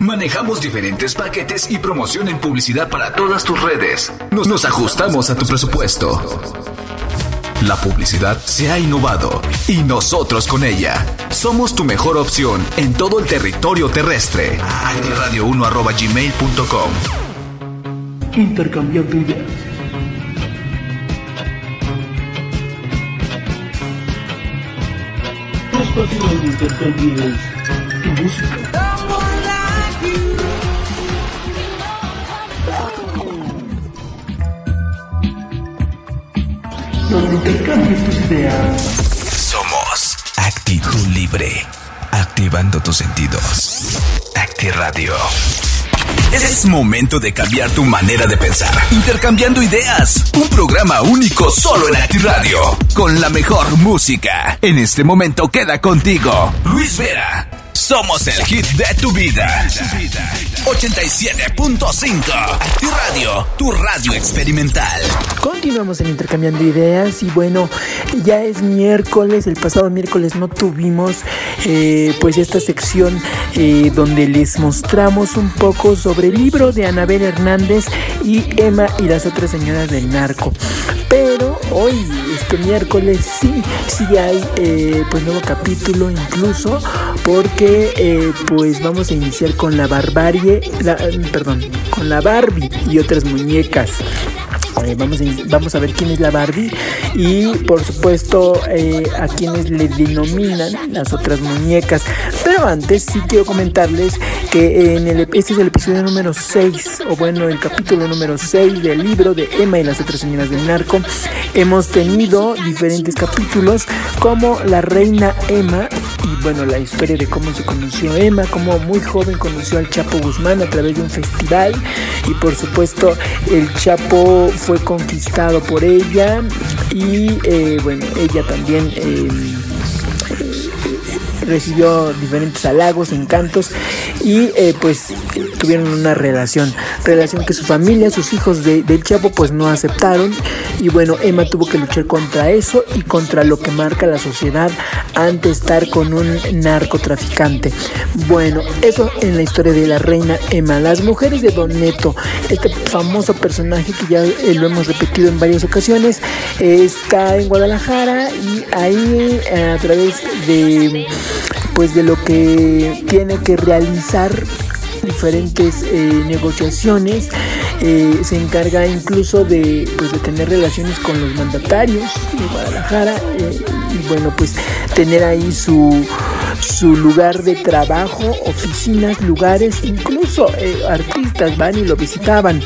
Manejamos diferentes paquetes y promoción en publicidad para todas tus redes. Nos, ajustamos a tu presupuesto. La publicidad se ha innovado y nosotros con ella. Somos tu mejor opción en todo el territorio terrestre. Radio1.gmail.com Intercambiando ideas. Tu música. Donde tus ideas. Somos Actitud Libre. Activando tus sentidos. Acti Radio. Es momento de cambiar tu manera de pensar. Intercambiando ideas. Un programa único solo en Acti Radio. Con la mejor música. En este momento queda contigo. Luis Vera. Somos el hit de tu vida. 87.5. Acti Radio. Tu radio experimental. Continuamos en Intercambiando Ideas y bueno, ya es miércoles, el pasado miércoles no tuvimos eh, pues esta sección eh, donde les mostramos un poco sobre el libro de Anabel Hernández y Emma y las otras señoras del narco. Pero hoy, este miércoles, sí, sí hay eh, pues nuevo capítulo incluso porque eh, pues vamos a iniciar con la barbarie, la, perdón, con la Barbie y otras muñecas. Eh, vamos, a, ver quién es la Barbie y por supuesto eh, a quienes le denominan las otras muñecas. Pero antes sí quiero comentarles que en el, este es el episodio número 6, o bueno, el capítulo número 6 del libro de Emma y las otras señoras del narco. Hemos tenido diferentes capítulos como la reina Emma y bueno, la historia de cómo se conoció Emma, cómo muy joven conoció al Chapo Guzmán a través de un festival y por supuesto el Chapo fue conquistado por ella y eh, bueno, ella también eh, recibió diferentes halagos, encantos y eh, pues tuvieron una relación, relación que su familia, sus hijos de, del Chapo pues no aceptaron y bueno, Emma tuvo que luchar contra eso y contra lo que marca la sociedad ante estar con un narcotraficante. Bueno, eso en la historia de la reina Emma. Las mujeres de Don Neto, este famoso personaje que ya eh, lo hemos repetido en varias ocasiones, eh, está en Guadalajara y ahí a través de pues de lo que tiene que realizar diferentes eh, negociaciones eh, se encarga incluso de, pues, de tener relaciones con los mandatarios de Guadalajara eh, y bueno pues tener ahí su su lugar de trabajo oficinas lugares incluso artistas van y lo visitaban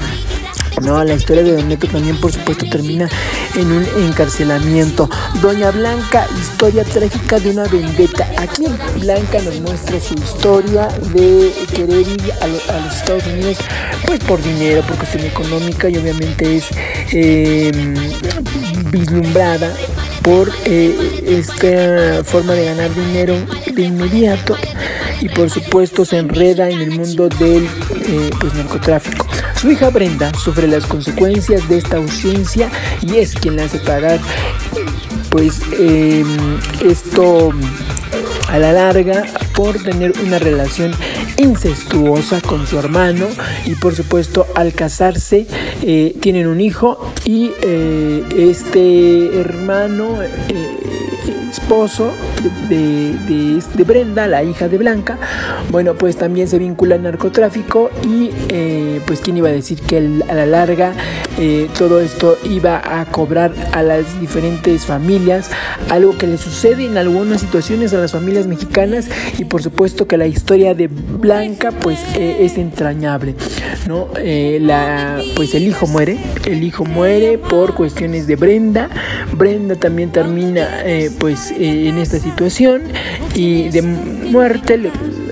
no, la historia de Don Neto también, por supuesto, termina en un encarcelamiento. Doña Blanca, historia trágica de una vendetta. Aquí Blanca nos muestra su historia de querer ir a, lo- a los Estados Unidos, pues por dinero, por cuestión económica y obviamente es eh, vislumbrada por eh, esta forma de ganar dinero de inmediato y por supuesto se enreda en el mundo del eh, pues, narcotráfico. Su hija Brenda sufre las consecuencias de esta ausencia y es quien le hace pagar pues eh, esto a la larga por tener una relación incestuosa con su hermano y por supuesto al casarse eh, tienen un hijo y eh, este hermano eh, esposo de, de- de Brenda, la hija de Blanca, bueno, pues también se vincula al narcotráfico y eh, pues quién iba a decir que a la larga eh, todo esto iba a cobrar a las diferentes familias, algo que le sucede en algunas situaciones a las familias mexicanas y por supuesto que la historia de Blanca pues eh, es entrañable, ¿no? Eh, la, pues el hijo muere, el hijo muere por cuestiones de Brenda, Brenda también termina eh, pues eh, en esta situación y de muerte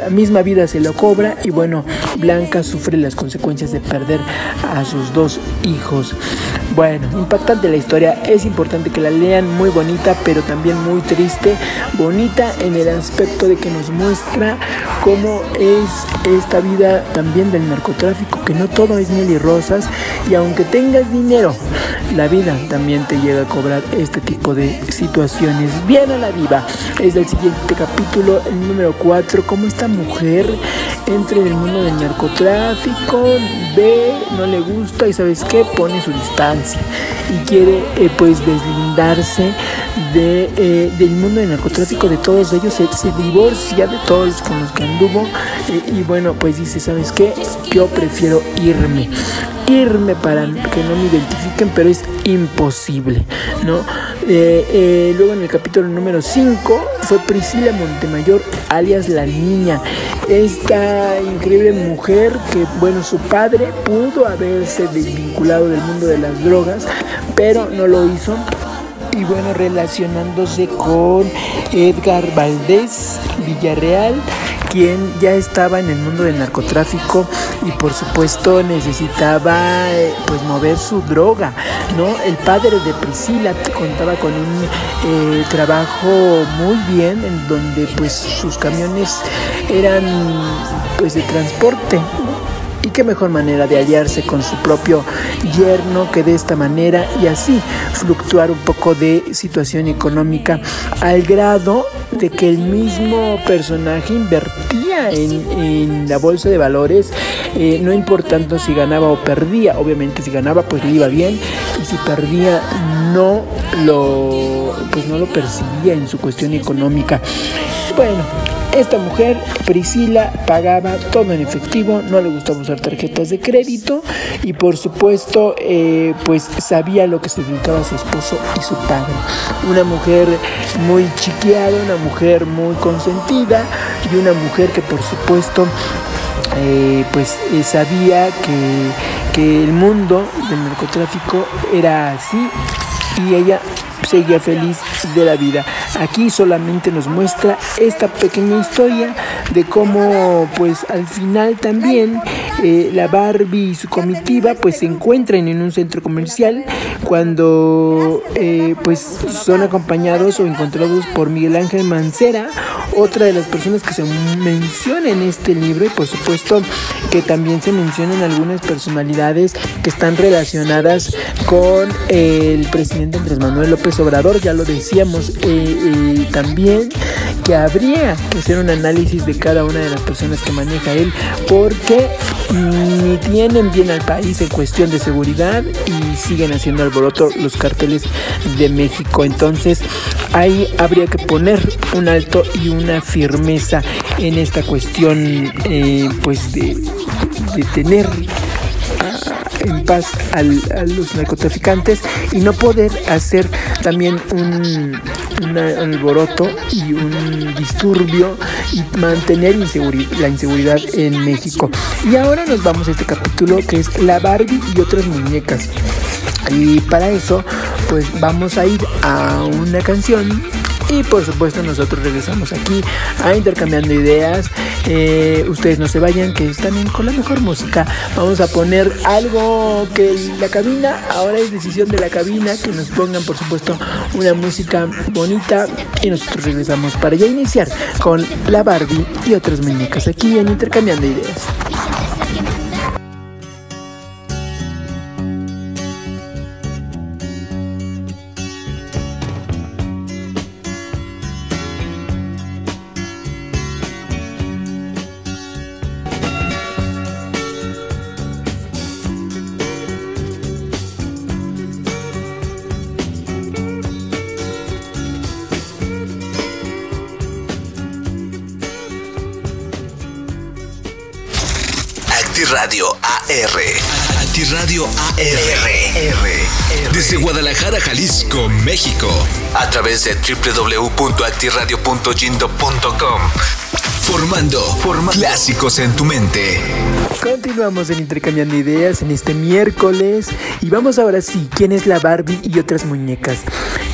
la misma vida se lo cobra y bueno, Blanca sufre las consecuencias de perder a sus dos hijos. Bueno, impactante la historia, es importante que la lean, muy bonita, pero también muy triste. Bonita en el aspecto de que nos muestra cómo es esta vida también del narcotráfico, que no todo es miel y rosas, y aunque tengas dinero, la vida también te llega a cobrar este tipo de situaciones. Bien a la viva, es el siguiente capítulo, el número 4, ¿cómo está mujer entre en el mundo del narcotráfico, ve, no le gusta y sabes qué, pone su distancia y quiere eh, pues deslindarse de, eh, del mundo del narcotráfico, de todos ellos, se, se divorcia de todos con los que anduvo eh, y bueno, pues dice, ¿sabes qué? Yo prefiero irme irme para que no me identifiquen, pero es imposible, ¿no? Eh, eh, luego en el capítulo número 5 fue Priscila Montemayor, alias la niña, esta increíble mujer que, bueno, su padre pudo haberse desvinculado del mundo de las drogas, pero no lo hizo y bueno, relacionándose con Edgar Valdés Villarreal, quien ya estaba en el mundo del narcotráfico y por supuesto necesitaba eh, pues mover su droga, ¿no? El padre de Priscila contaba con un eh, trabajo muy bien en donde pues sus camiones eran pues de transporte, y qué mejor manera de aliarse con su propio yerno que de esta manera y así fluctuar un poco de situación económica al grado de que el mismo personaje invertía en, la bolsa de valores, eh, no importando si ganaba o perdía. Obviamente si ganaba pues le iba bien y si perdía no lo, pues no lo percibía en su cuestión económica. Bueno, esta mujer, Priscila, pagaba todo en efectivo, no le gustaba usar tarjetas de crédito y por supuesto eh, pues sabía lo que se dedicaba su esposo y su padre. Una mujer muy chiqueada, una mujer muy consentida y una mujer que por supuesto eh, pues eh, sabía que, que el mundo del narcotráfico era así y ella seguía feliz de la vida. Aquí solamente nos muestra esta pequeña historia de cómo pues al final también eh, la Barbie y su comitiva pues se encuentran en un centro comercial cuando eh, pues son acompañados o encontrados por Miguel Ángel Mancera, otra de las personas que se menciona en este libro. Y por supuesto que también se mencionan algunas personalidades que están relacionadas con el presidente Andrés Manuel López Obrador, ya lo decíamos eh, también, que habría que hacer un análisis de cada una de las personas que maneja él, porque ni tienen bien al país en cuestión de seguridad y siguen haciendo alboroto los carteles de México. Entonces ahí habría que poner un alto y una firmeza en esta cuestión eh, pues de, de tener en paz a los narcotraficantes y no poder hacer también un, alboroto y un disturbio y mantener la inseguridad en México. Y ahora nos vamos a este capítulo que es La Barbie y otras muñecas. Y para eso, pues vamos a ir a una canción y por supuesto nosotros regresamos aquí a intercambiando ideas. Eh, ustedes no se vayan, que están con la mejor música. Vamos a poner algo que la cabina, ahora es decisión de la cabina, que nos pongan por supuesto una música bonita y nosotros regresamos para ya iniciar con la Barbie y otras muñecas aquí en intercambiando ideas. Radio AR. Radio AR. Desde Guadalajara, Jalisco, México. A través de www.actiradio.jindo.com. Formando, Formando clásicos en tu mente. Continuamos en Intercambiando Ideas en este miércoles y vamos ahora sí, ¿quién es la Barbie y otras muñecas?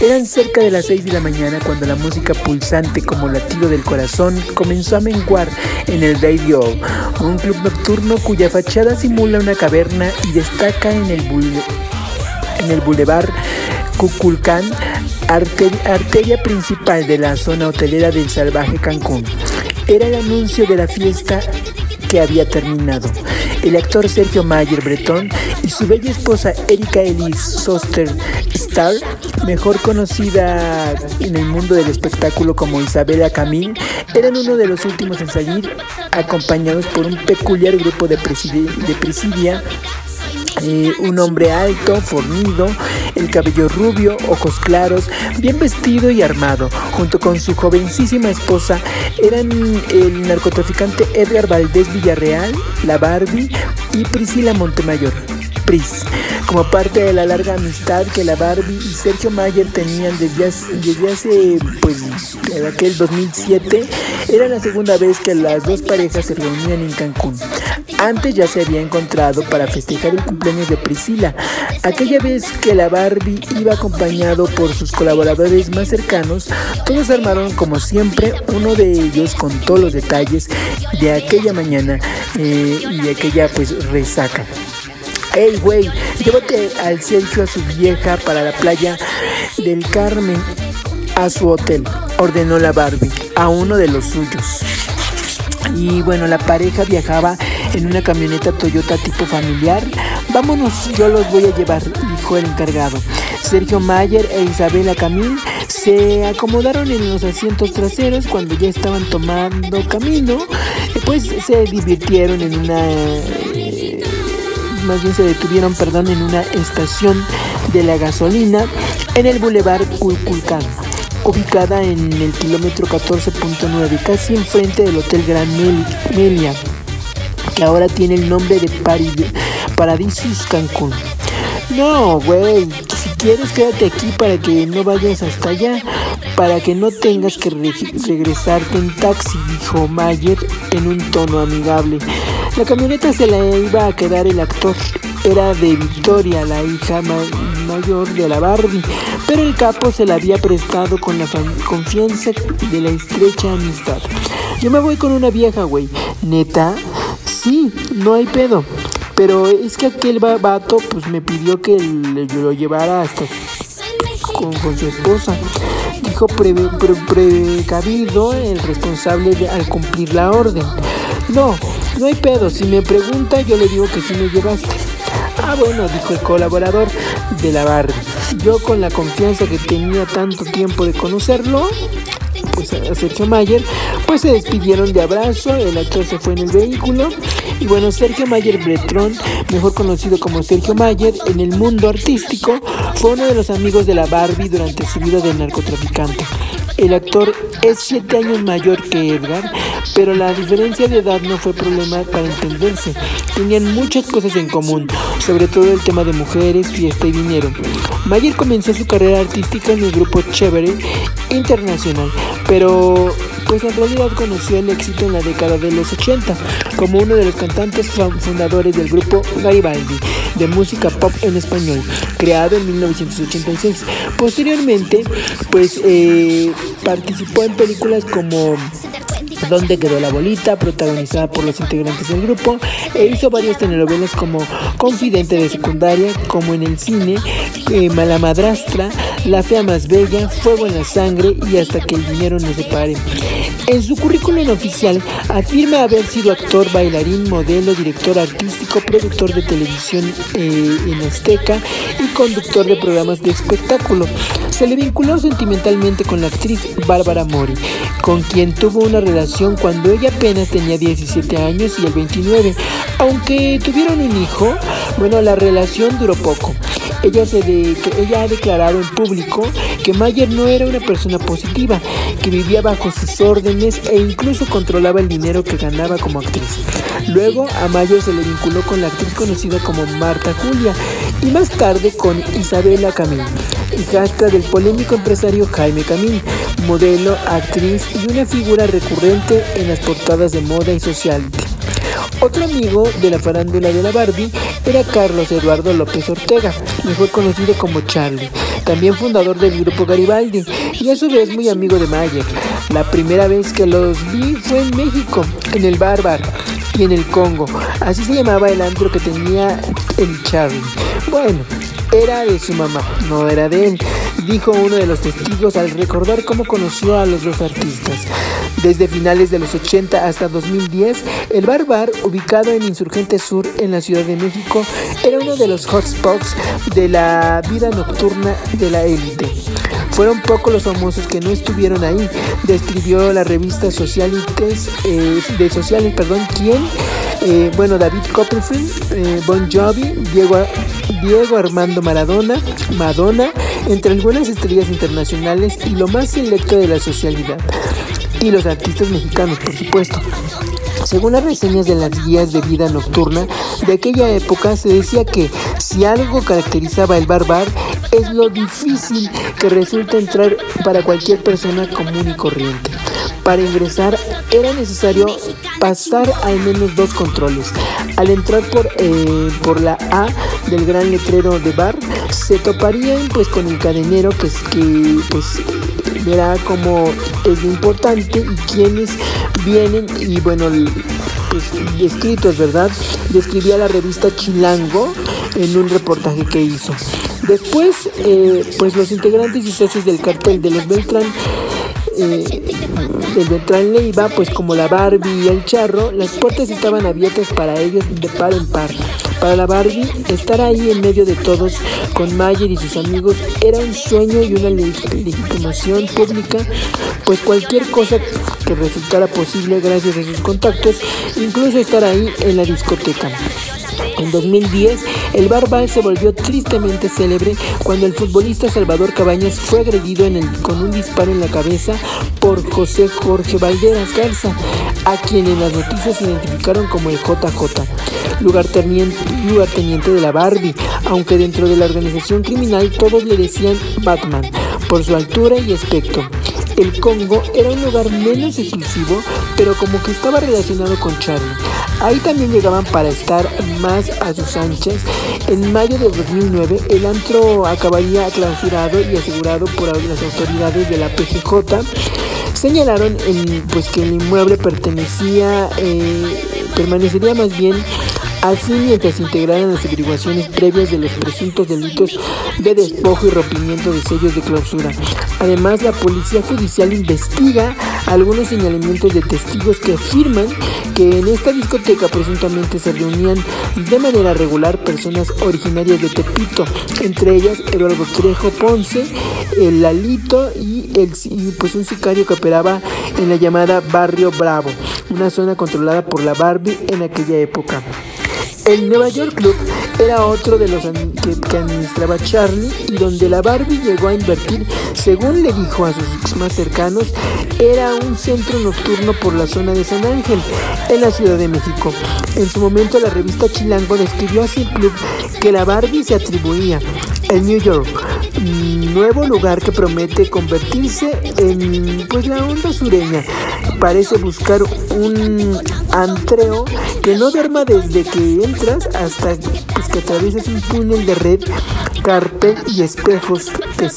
Eran cerca de las 6 de la mañana cuando la música pulsante como latido del corazón comenzó a menguar en el Radio, un club nocturno cuya fachada simula una caverna y destaca en el, en el bulevar Cuculcán, arteria principal de la zona hotelera del salvaje Cancún era el anuncio de la fiesta que había terminado. el actor Sergio Mayer Bretón y su bella esposa Erika Elise Soster Star, mejor conocida en el mundo del espectáculo como Isabela Camil, eran uno de los últimos en salir acompañados por un peculiar grupo de, de presidia eh, un hombre alto, fornido, el cabello rubio, ojos claros, bien vestido y armado, junto con su jovencísima esposa, eran el narcotraficante Edgar Valdés Villarreal, la Barbie y Priscila Montemayor. Pris, como parte de la larga amistad que la Barbie y Sergio Mayer tenían desde hace, desde hace pues, aquel 2007, era la segunda vez que las dos parejas se reunían en Cancún. Antes ya se había encontrado para festejar el cumpleaños de Priscila, aquella vez que la Barbie iba acompañado por sus colaboradores más cercanos, todos armaron como siempre, uno de ellos contó los detalles de aquella mañana eh, y aquella pues resaca. Ey, güey, llévate al Sergio a su vieja para la playa del Carmen a su hotel, ordenó la Barbie a uno de los suyos. Y bueno, la pareja viajaba en una camioneta Toyota tipo familiar. Vámonos, yo los voy a llevar, dijo el encargado. Sergio Mayer e Isabela Camil se acomodaron en los asientos traseros cuando ya estaban tomando camino. Pues se divirtieron en una... Más bien se detuvieron, perdón, en una estación de la gasolina en el Boulevard Culculcán ubicada en el kilómetro 14.9, casi enfrente del Hotel Gran Melia que ahora tiene el nombre de Paradisus Cancún. No, güey, si quieres quédate aquí para que no vayas hasta allá, para que no tengas que regresarte en taxi, dijo Mayer en un tono amigable. La camioneta se la iba a quedar el actor. Era de Victoria, la hija mayor de la Barbie, pero el capo se la había prestado con la confianza de la estrecha amistad. Yo me voy con una vieja, güey. ¿Neta? Sí, no hay pedo. Pero es que aquel vato pues me pidió que yo lo llevara hasta con, su esposa. Dijo precavido el responsable al cumplir la orden. No, no hay pedo. Si me pregunta yo le digo que sí me llevaste. Ah, bueno, dijo el colaborador de la Barbie. Yo con la confianza que tenía tanto tiempo de conocerlo, pues a Sergio Mayer, pues se despidieron de abrazo, el actor se fue en el vehículo y bueno, Sergio Mayer Bretrón, mejor conocido como Sergio Mayer en el mundo artístico, fue uno de los amigos de la Barbie durante su vida de narcotraficante. El actor es siete años mayor que Edgar, pero la diferencia de edad no fue problema para entenderse. Tenían muchas cosas en común, sobre todo el tema de mujeres, fiesta y dinero. Mayer comenzó su carrera artística en el grupo Chévere Internacional, pero pues en realidad conoció el éxito en la década de los 80 como uno de los cantantes fundadores del grupo Garibaldi de música pop en español, creado en 1986. Posteriormente, pues eh, participó en películas como donde quedó la bolita, protagonizada por los integrantes del grupo, e hizo varias telenovelas como Confidente de secundaria, como en el cine, eh, Madrastra, La Fea Más Bella, Fuego en la Sangre y Hasta que el dinero se separe. En su currículum oficial afirma haber sido actor, bailarín, modelo, director artístico, productor de televisión eh, en Azteca y conductor de programas de espectáculo. Se le vinculó sentimentalmente con la actriz Bárbara Mori, con quien tuvo una relación cuando ella apenas tenía 17 años y el 29. Aunque tuvieron un hijo, bueno, la relación duró poco. Ella, se ella ha declarado en público que Mayer no era una persona positiva, que vivía bajo sus órdenes e incluso controlaba el dinero que ganaba como actriz. Luego a Mayer se le vinculó con la actriz conocida como Marta Julia y más tarde con Isabela Camil, hijastra del polémico empresario Jaime Camil, modelo, actriz y una figura recurrente en las portadas de moda y social. Otro amigo de la farándula de la Barbie era Carlos Eduardo López Ortega, mejor conocido como Charlie, también fundador del grupo Garibaldi y a su vez muy amigo de Mayer. La primera vez que los vi fue en México, en el Barbar y en el Congo. Así se llamaba el antro que tenía el Charlie. Bueno, era de su mamá, no era de él, dijo uno de los testigos al recordar cómo conoció a los dos artistas. Desde finales de los 80 hasta 2010, el Bar Bar, ubicado en Insurgente Sur en la Ciudad de México, era uno de los hotspots de la vida nocturna de la élite. Fueron pocos los famosos que no estuvieron ahí, describió la revista Socialites, eh, de perdón. Eh, bueno, David Copperfield, eh, Bon Jovi, Diego, Diego Armando Maradona, Madonna, entre algunas estrellas internacionales y lo más selecto de la socialidad. Y los artistas mexicanos, por supuesto. Según las reseñas de las guías de vida nocturna de aquella época, se decía que si algo caracterizaba el bar bar es lo difícil que resulta entrar para cualquier persona común y corriente. Para ingresar era necesario pasar al menos dos controles. Al entrar por, eh, por la A del gran letrero de bar, se toparían pues con el cadenero que, que pues verá cómo es importante y quiénes vienen y bueno pues escritos verdad describía la revista Chilango en un reportaje que hizo después eh, pues los integrantes y socios del cartel de los Beltrán eh, del Beltrán Leiva, pues como la Barbie y el Charro, las puertas estaban abiertas para ellos de par en par. Para la Barbie, estar ahí en medio de todos con Mayer y sus amigos era un sueño y una legitimación pública, pues cualquier cosa que resultara posible gracias a sus contactos, incluso estar ahí en la discoteca. En 2010, el Barbal se volvió tristemente célebre cuando el futbolista Salvador Cabañas fue agredido con un disparo en la cabeza por José Jorge Valderas Garza, a quien en las noticias identificaron como el JJ, lugarteniente, lugarteniente de la Barbie, aunque dentro de la organización criminal todos le decían Batman, por su altura y aspecto. El Congo era un lugar menos exclusivo, pero como que estaba relacionado con Charlie. Ahí también llegaban para estar más a sus anchas. En mayo de 2009, el antro acabaría clausurado y asegurado por las autoridades de la PGJ. Señalaron pues, que el inmueble pertenecía, eh, permanecería más bien Así, mientras integraran las averiguaciones previas de los presuntos delitos de despojo y rompimiento de sellos de clausura. Además, la Policía Judicial investiga algunos señalamientos de testigos que afirman que en esta discoteca presuntamente se reunían de manera regular personas originarias de Tepito, entre ellas Eduardo Trejo Ponce, el Lalito y, el, pues un sicario que operaba en la llamada Barrio Bravo, una zona controlada por la Barbie en aquella época. El Nueva York Club era otro de los que, administraba Charlie y donde la Barbie llegó a invertir, según le dijo a sus más cercanos, era un centro nocturno por la zona de San Ángel, en la Ciudad de México. En su momento la revista Chilango describió así el club que la Barbie se atribuía en New York, nuevo lugar que promete convertirse en pues la onda sureña. Parece buscar un antreo que no duerma desde que entras hasta pues, que atraviesas un túnel de red, cartel y espejos que,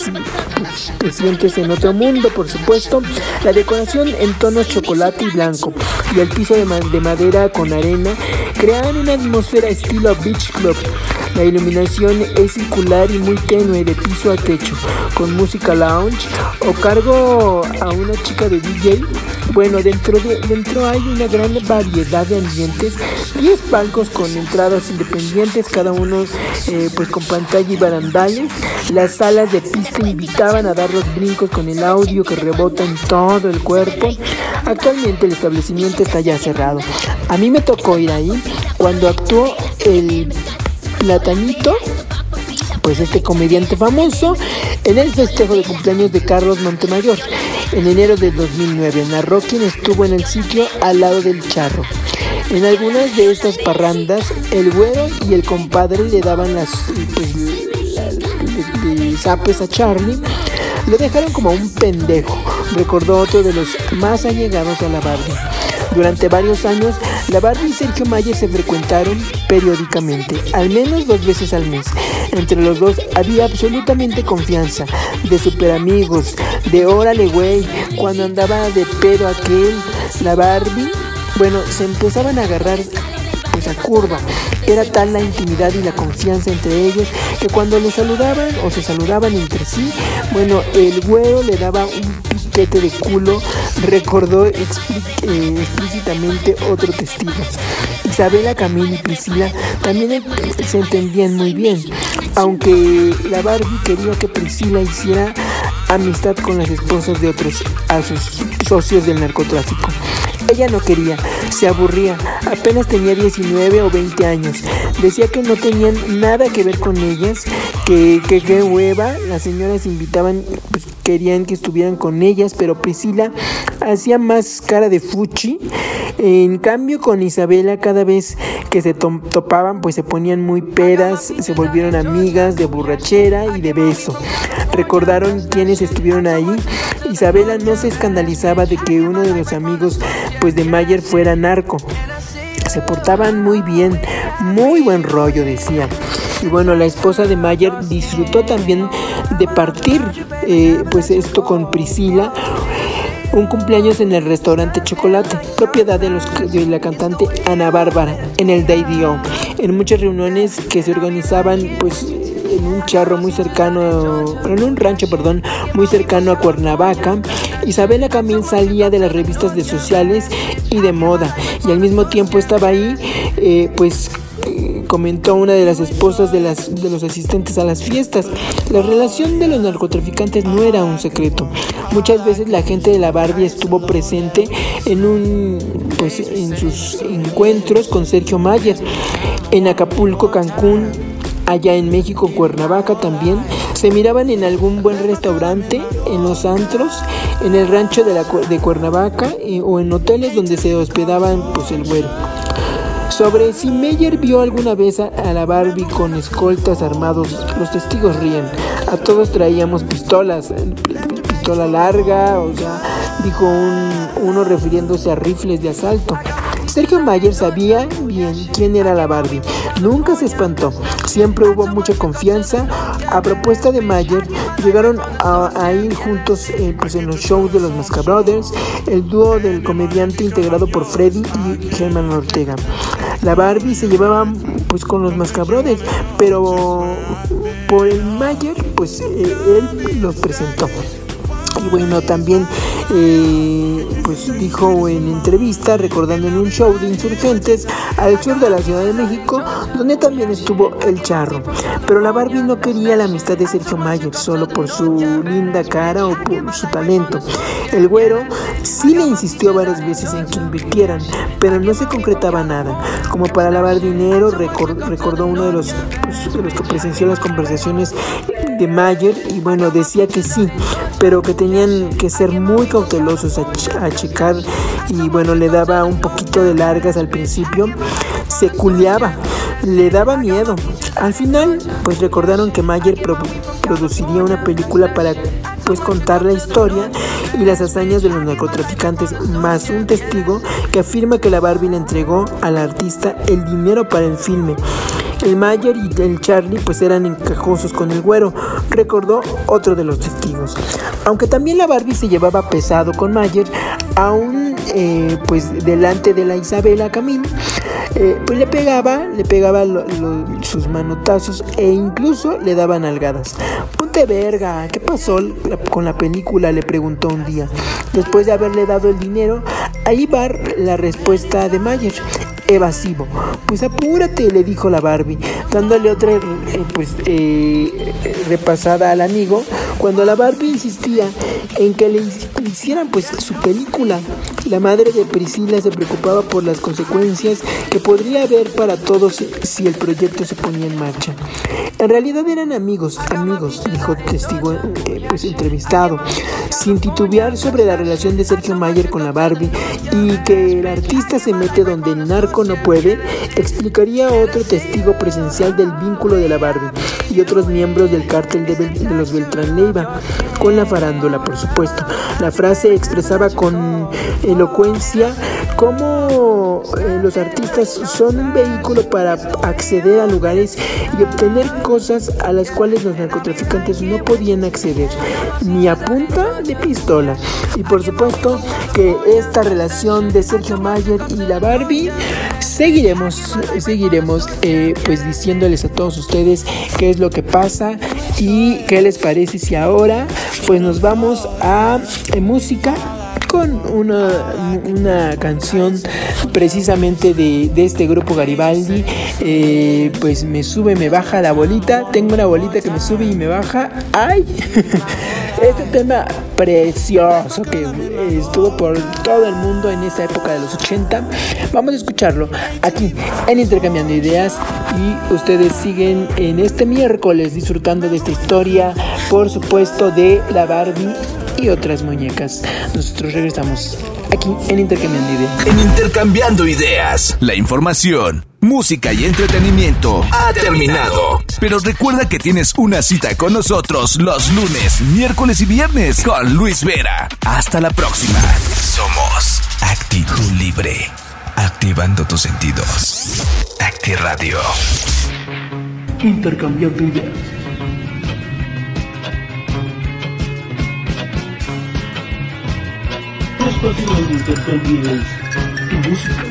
te sientes en otro mundo, por supuesto. La decoración en tonos chocolate y blanco y el piso de, de madera con arena crean una atmósfera estilo beach club. La iluminación es circular y muy tenue de piso a techo, con música lounge o cargo a una chica de DJ. Bueno, dentro, de, dentro hay una gran variedad de ambientes, 10 palcos con entradas independientes, cada uno eh, pues con pantalla y barandales. Las salas de pista invitaban a dar los brincos con el audio que rebota en todo el cuerpo. Actualmente el establecimiento está ya cerrado. A mí me tocó ir ahí cuando actuó el Platanito, pues este comediante famoso, en el festejo de cumpleaños de Carlos Montemayor, en enero de 2009. Narró quien estuvo en el sitio al lado del charro. En algunas de estas parrandas, el güero y el compadre le daban las pues, zapes a Charlie. Lo dejaron como un pendejo, recordó otro de los más allegados a la Barbie. Durante varios años, la Barbie y Sergio Mayer se frecuentaron periódicamente, al menos dos veces al mes. Entre los dos había absolutamente confianza, de super amigos, de órale güey, cuando andaba de pedo aquel, la Barbie, bueno, se empezaban a agarrar esa curva. Era tal la intimidad y la confianza entre ellos que cuando le saludaban o se saludaban entre sí, bueno, el güero le daba un de culo, recordó eh, explícitamente otro testigo. Isabela, Camila y Priscila también se entendían muy bien, aunque la Barbie quería que Priscila hiciera amistad con las esposas de otros socios del narcotráfico. Ella no quería, se aburría, apenas tenía 19 o 20 años. Decía que no tenían nada que ver con ellas, que qué hueva, las señoras invitaban, pues querían que estuvieran con ellas, pero Priscila hacía más cara de fuchi. En cambio con Isabela cada vez que se topaban pues se ponían muy pedas, se volvieron amigas de borrachera y de beso. Recordaron quienes estuvieron ahí. Isabela no se escandalizaba de que uno de los amigos pues de Mayer fuera narco. Se portaban muy bien, muy buen rollo, decía. Y bueno, la esposa de Mayer disfrutó también de partir, eh, pues esto con Priscila, un cumpleaños en el restaurante Chocolate, propiedad de, los, de la cantante Ana Bárbara, en el Day-Dio. En muchas reuniones que se organizaban, pues en un charro muy cercano, en un rancho, perdón, muy cercano a Cuernavaca. Isabela Camín salía de las revistas de sociales y de moda y al mismo tiempo estaba ahí, eh, pues comentó una de las esposas de, las, de los asistentes a las fiestas. La relación de los narcotraficantes no era un secreto. Muchas veces la gente de la Barbie estuvo presente en un pues en sus encuentros con Sergio Mayer en Acapulco, Cancún, allá en México, Cuernavaca también, se miraban en algún buen restaurante, en los antros, en el rancho de, la, de Cuernavaca eh, o en hoteles donde se hospedaban pues el güero. Sobre si Meyer vio alguna vez a, la Barbie con escoltas armados, los testigos ríen. A todos traíamos pistolas, pistola larga, o sea, dijo uno refiriéndose a rifles de asalto. Sergio Mayer sabía bien quién era la Barbie. Nunca se espantó. Siempre hubo mucha confianza. A propuesta de Mayer, llegaron a, ir juntos eh, pues en los shows de los Masca Brothers, el dúo del comediante integrado por Freddy y Germán Ortega. La Barbie se llevaba pues con los Masca Brothers, pero por el Mayer, pues eh, él los presentó. Y bueno, también eh, pues dijo en entrevista, recordando en un show de insurgentes al sur de la Ciudad de México, donde también estuvo el charro. Pero la Barbie no quería la amistad de Sergio Mayer solo por su linda cara o por su talento. El güero sí le insistió varias veces en que invirtieran, pero no se concretaba nada. Como para lavar dinero, recordó uno de los, pues, de los que presenció las conversaciones de Mayer y bueno, decía que sí, pero que tenían que ser muy cautelosos a, checar y bueno, le daba un poquito de largas al principio, se culeaba, le daba miedo. Al final, pues recordaron que Mayer produciría una película para pues contar la historia y las hazañas de los narcotraficantes, más un testigo que afirma que la Barbie le entregó al artista el dinero para el filme. El Mayer y el Charlie pues eran encajosos con el güero, recordó otro de los testigos. Aunque también la Barbie se llevaba pesado con Mayer, aún eh, pues delante de la Isabela Camino, eh, pues le pegaba, le pegaba sus manotazos e incluso le daba nalgadas. Ponte verga, ¿qué pasó con la película? Le preguntó un día. Después de haberle dado el dinero, ahí va la respuesta de Mayer evasivo. Pues apúrate, le dijo la Barbie, dándole otra eh, pues eh, repasada al amigo, cuando la Barbie insistía en que le hicieran pues su película. La madre de Priscila se preocupaba por las consecuencias que podría haber para todos si el proyecto se ponía en marcha. En realidad eran amigos, amigos, dijo testigo eh, pues entrevistado, sin titubear sobre la relación de Sergio Mayer con la Barbie y que el artista se mete donde el narco no puede, explicaría otro testigo presencial del vínculo de la Barbie y otros miembros del cártel de, los Beltrán Leiva, con la farándula, por supuesto. La frase expresaba con elocuencia cómo eh, los artistas son un vehículo para acceder a lugares y obtener cosas a las cuales los narcotraficantes no podían acceder, ni a punta de pistola. Y por supuesto que esta relación de Sergio Mayer y la Barbie seguiremos, seguiremos eh, pues diciéndoles a todos ustedes qué es lo que pasa y qué les parece si ahora pues nos vamos a eh, música con una, una canción precisamente de, de, este grupo Garibaldi. Eh, pues me sube, me baja la bolita. Tengo una bolita que me sube y me baja. ¡Ay! Este tema precioso que estuvo por todo el mundo en esa época de los 80. Vamos a escucharlo aquí en Intercambiando Ideas y ustedes siguen en este miércoles disfrutando de esta historia, por supuesto, de la Barbie y otras muñecas. Nosotros regresamos aquí en Intercambiando Ideas. En Intercambiando Ideas, la información, música y entretenimiento ha terminado. Pero recuerda que tienes una cita con nosotros los lunes, miércoles y viernes con Luis Vera. Hasta la próxima. Somos Actitud Libre. Activando tus sentidos. Acti Radio. Intercambiando ideas. Espacio donde intercambies tu música.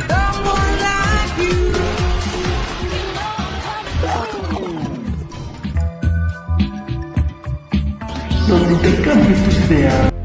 Donde intercambies tus ideas.